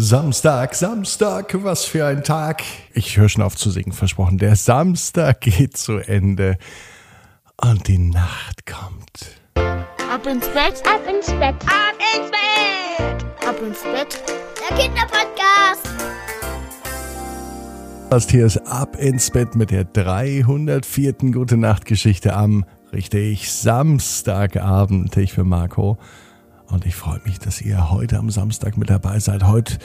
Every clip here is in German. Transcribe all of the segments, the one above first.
Samstag, Samstag, was für ein Tag. Ich höre schon auf zu singen, versprochen. Der Samstag geht zu Ende und die Nacht kommt. Ab ins Bett, ab ins Bett, ab ins Bett, ab ins Bett. Der Kinderpodcast. Das hier ist Ab ins Bett mit der 304. Gute Nacht Geschichte am richtig Samstagabend. Ich bin Marco. Und ich freue mich, dass ihr heute am Samstag mit dabei seid. Heute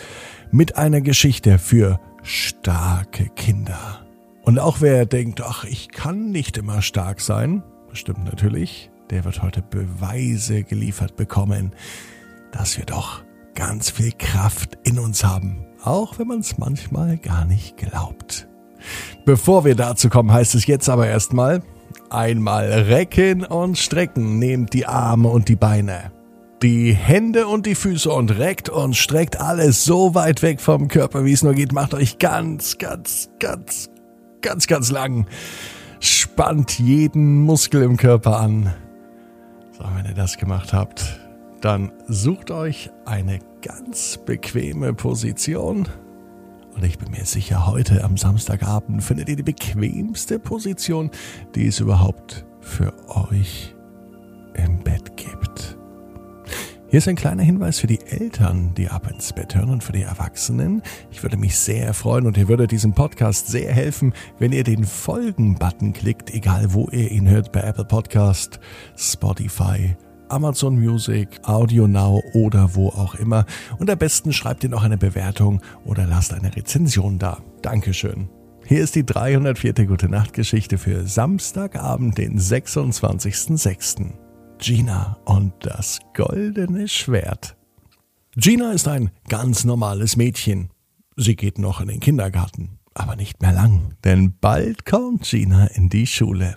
mit einer Geschichte für starke Kinder. Und auch wer denkt, ach, ich kann nicht immer stark sein, stimmt natürlich, der wird heute Beweise geliefert bekommen, dass wir doch ganz viel Kraft in uns haben. Auch wenn man es manchmal gar nicht glaubt. Bevor wir dazu kommen, heißt es jetzt aber erstmal einmal recken und strecken. Nehmt die Arme und die Beine die Hände und die Füße und reckt und streckt alles so weit weg vom Körper, wie es nur geht. Macht euch ganz, ganz, ganz, ganz, ganz lang. Spannt jeden Muskel im Körper an. So, wenn ihr das gemacht habt, dann sucht euch eine ganz bequeme Position. Und ich bin mir sicher, heute am Samstagabend findet ihr die bequemste Position, die es überhaupt für euch im Bett gibt. Hier ist ein kleiner Hinweis für die Eltern, die ab ins Bett hören und für die Erwachsenen. Ich würde mich sehr freuen und ihr würdet diesem Podcast sehr helfen, wenn ihr den Folgen-Button klickt, egal wo ihr ihn hört, bei Apple Podcast, Spotify, Amazon Music, Audio Now oder wo auch immer. Und am besten schreibt ihr noch eine Bewertung oder lasst eine Rezension da. Dankeschön. Hier ist die 304. Gute Nacht Geschichte für Samstagabend, den 26.06. Gina und das goldene Schwert. Gina ist ein ganz normales Mädchen. Sie geht noch in den Kindergarten, aber nicht mehr lang, denn bald kommt Gina in die Schule.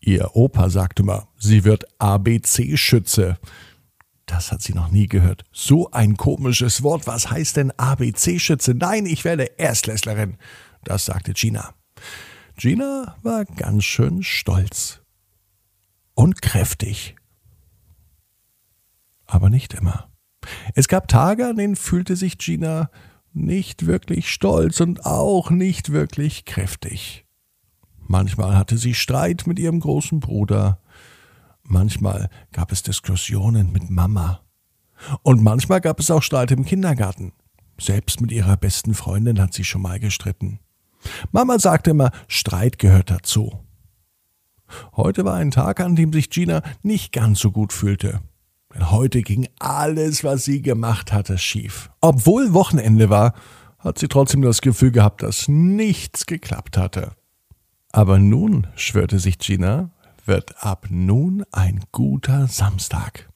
Ihr Opa sagt immer, sie wird ABC-Schütze. Das hat sie noch nie gehört. So ein komisches Wort. Was heißt denn ABC-Schütze? Nein, ich werde Erstklässlerin. Das sagte Gina. Gina war ganz schön stolz und kräftig aber nicht immer. Es gab Tage, an denen fühlte sich Gina nicht wirklich stolz und auch nicht wirklich kräftig. Manchmal hatte sie Streit mit ihrem großen Bruder, manchmal gab es Diskussionen mit Mama und manchmal gab es auch Streit im Kindergarten. Selbst mit ihrer besten Freundin hat sie schon mal gestritten. Mama sagte immer, Streit gehört dazu. Heute war ein Tag, an dem sich Gina nicht ganz so gut fühlte. Denn heute ging alles, was sie gemacht hatte, schief. Obwohl Wochenende war, hat sie trotzdem das Gefühl gehabt, dass nichts geklappt hatte. Aber nun, schwörte sich Gina, wird ab nun ein guter Samstag.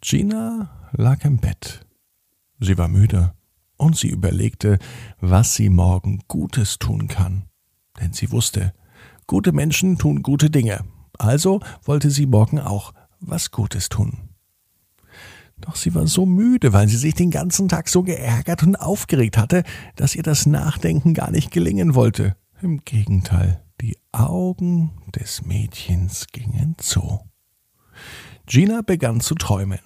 Gina lag im Bett. Sie war müde und sie überlegte, was sie morgen Gutes tun kann. Denn sie wusste, gute Menschen tun gute Dinge. Also wollte sie morgen auch was Gutes tun. Doch sie war so müde, weil sie sich den ganzen Tag so geärgert und aufgeregt hatte, dass ihr das Nachdenken gar nicht gelingen wollte. Im Gegenteil, die Augen des Mädchens gingen zu. Gina begann zu träumen.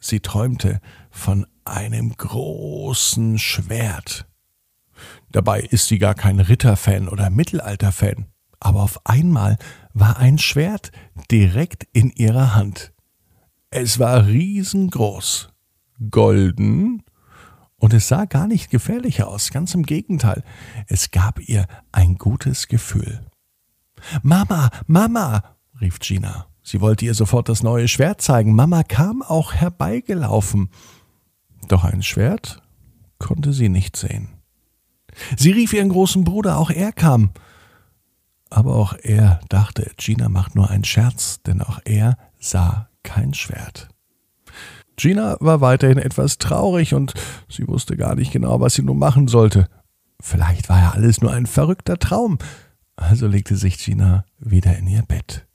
Sie träumte von einem großen Schwert. Dabei ist sie gar kein Ritterfan oder Mittelalterfan aber auf einmal war ein Schwert direkt in ihrer Hand. Es war riesengroß, golden, und es sah gar nicht gefährlich aus, ganz im Gegenteil, es gab ihr ein gutes Gefühl. Mama, Mama, rief Gina. Sie wollte ihr sofort das neue Schwert zeigen. Mama kam auch herbeigelaufen. Doch ein Schwert konnte sie nicht sehen. Sie rief ihren großen Bruder, auch er kam. Aber auch er dachte, Gina macht nur einen Scherz, denn auch er sah kein Schwert. Gina war weiterhin etwas traurig und sie wusste gar nicht genau, was sie nun machen sollte. Vielleicht war ja alles nur ein verrückter Traum. Also legte sich Gina wieder in ihr Bett.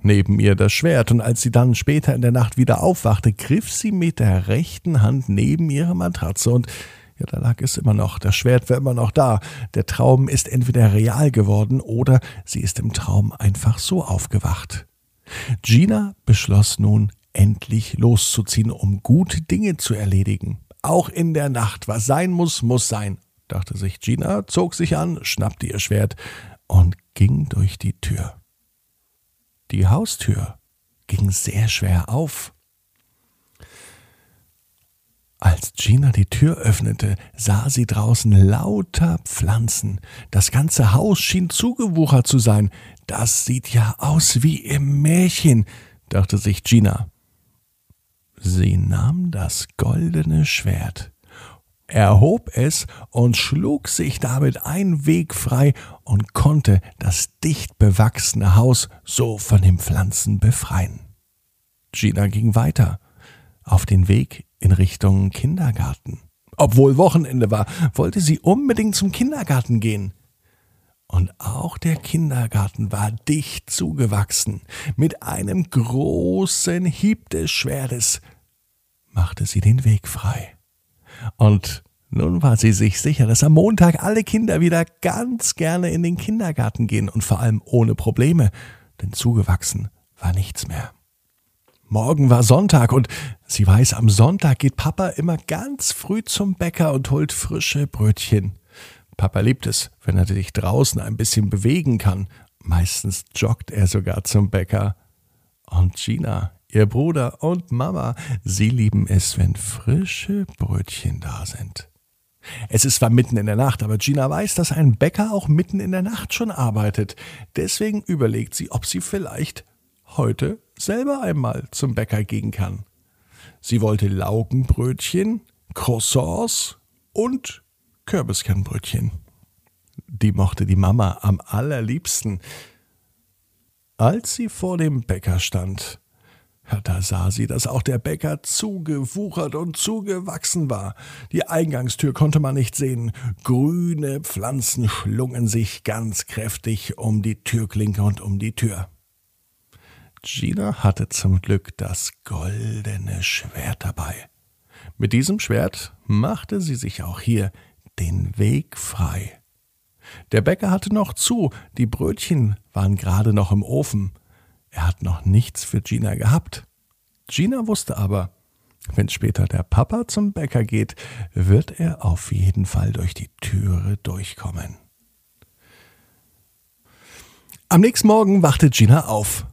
Neben ihr das Schwert, und als sie dann später in der Nacht wieder aufwachte, griff sie mit der rechten Hand neben ihre Matratze und ja, da lag es immer noch. Das Schwert war immer noch da. Der Traum ist entweder real geworden oder sie ist im Traum einfach so aufgewacht. Gina beschloss nun, endlich loszuziehen, um gute Dinge zu erledigen. Auch in der Nacht. Was sein muss, muss sein, dachte sich Gina, zog sich an, schnappte ihr Schwert und ging durch die Tür. Die Haustür ging sehr schwer auf. Als Gina die Tür öffnete, sah sie draußen lauter Pflanzen. Das ganze Haus schien zugewuchert zu sein. Das sieht ja aus wie im Märchen, dachte sich Gina. Sie nahm das goldene Schwert, erhob es und schlug sich damit einen Weg frei und konnte das dicht bewachsene Haus so von den Pflanzen befreien. Gina ging weiter auf den Weg in Richtung Kindergarten. Obwohl Wochenende war, wollte sie unbedingt zum Kindergarten gehen. Und auch der Kindergarten war dicht zugewachsen. Mit einem großen Hieb des Schwertes machte sie den Weg frei. Und nun war sie sich sicher, dass am Montag alle Kinder wieder ganz gerne in den Kindergarten gehen und vor allem ohne Probleme, denn zugewachsen war nichts mehr. Morgen war Sonntag und sie weiß, am Sonntag geht Papa immer ganz früh zum Bäcker und holt frische Brötchen. Papa liebt es, wenn er sich draußen ein bisschen bewegen kann. Meistens joggt er sogar zum Bäcker. Und Gina, ihr Bruder und Mama, sie lieben es, wenn frische Brötchen da sind. Es ist zwar mitten in der Nacht, aber Gina weiß, dass ein Bäcker auch mitten in der Nacht schon arbeitet. Deswegen überlegt sie, ob sie vielleicht heute selber einmal zum Bäcker gehen kann. Sie wollte Laugenbrötchen, Croissants und Kürbiskernbrötchen. Die mochte die Mama am allerliebsten. Als sie vor dem Bäcker stand, da sah sie, dass auch der Bäcker zugewuchert und zugewachsen war. Die Eingangstür konnte man nicht sehen. Grüne Pflanzen schlungen sich ganz kräftig um die Türklinke und um die Tür. Gina hatte zum Glück das goldene Schwert dabei. Mit diesem Schwert machte sie sich auch hier den Weg frei. Der Bäcker hatte noch zu, die Brötchen waren gerade noch im Ofen. Er hat noch nichts für Gina gehabt. Gina wusste aber, wenn später der Papa zum Bäcker geht, wird er auf jeden Fall durch die Türe durchkommen. Am nächsten Morgen wachte Gina auf.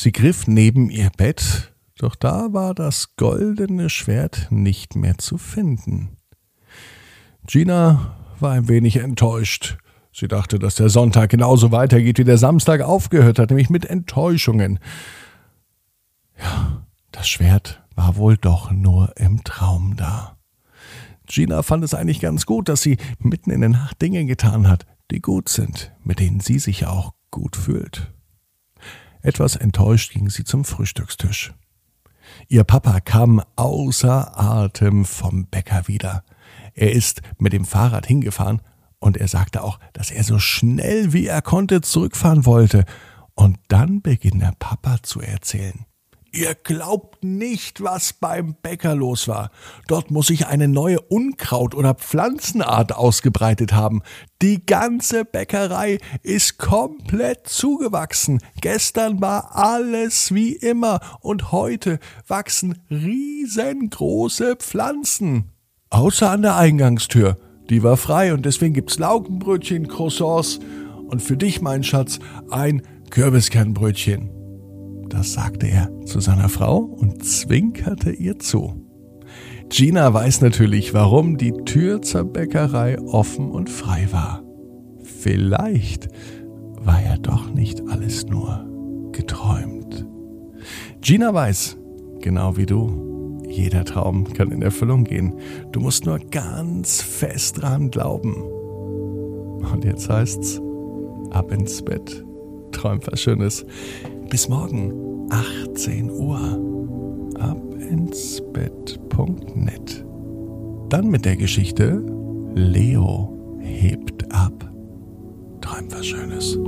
Sie griff neben ihr Bett, doch da war das goldene Schwert nicht mehr zu finden. Gina war ein wenig enttäuscht. Sie dachte, dass der Sonntag genauso weitergeht, wie der Samstag aufgehört hat, nämlich mit Enttäuschungen. Ja, das Schwert war wohl doch nur im Traum da. Gina fand es eigentlich ganz gut, dass sie mitten in der Nacht Dinge getan hat, die gut sind, mit denen sie sich auch gut fühlt. Etwas enttäuscht ging sie zum Frühstückstisch. Ihr Papa kam außer Atem vom Bäcker wieder. Er ist mit dem Fahrrad hingefahren und er sagte auch, dass er so schnell wie er konnte zurückfahren wollte. Und dann beginnt der Papa zu erzählen. Ihr glaubt nicht, was beim Bäcker los war. Dort muss sich eine neue Unkraut- oder Pflanzenart ausgebreitet haben. Die ganze Bäckerei ist komplett zugewachsen. Gestern war alles wie immer und heute wachsen riesengroße Pflanzen. Außer an der Eingangstür. Die war frei und deswegen gibt's Laugenbrötchen, Croissants und für dich, mein Schatz, ein Kürbiskernbrötchen. Das sagte er zu seiner Frau und zwinkerte ihr zu. Gina weiß natürlich, warum die Tür zur Bäckerei offen und frei war. Vielleicht war ja doch nicht alles nur geträumt. Gina weiß, genau wie du, jeder Traum kann in Erfüllung gehen. Du musst nur ganz fest dran glauben. Und jetzt heißt's, ab ins Bett. Träum was Schönes. Bis morgen, 18 Uhr. Ab ins Bett.net. Dann mit der Geschichte Leo hebt ab. Träum was Schönes.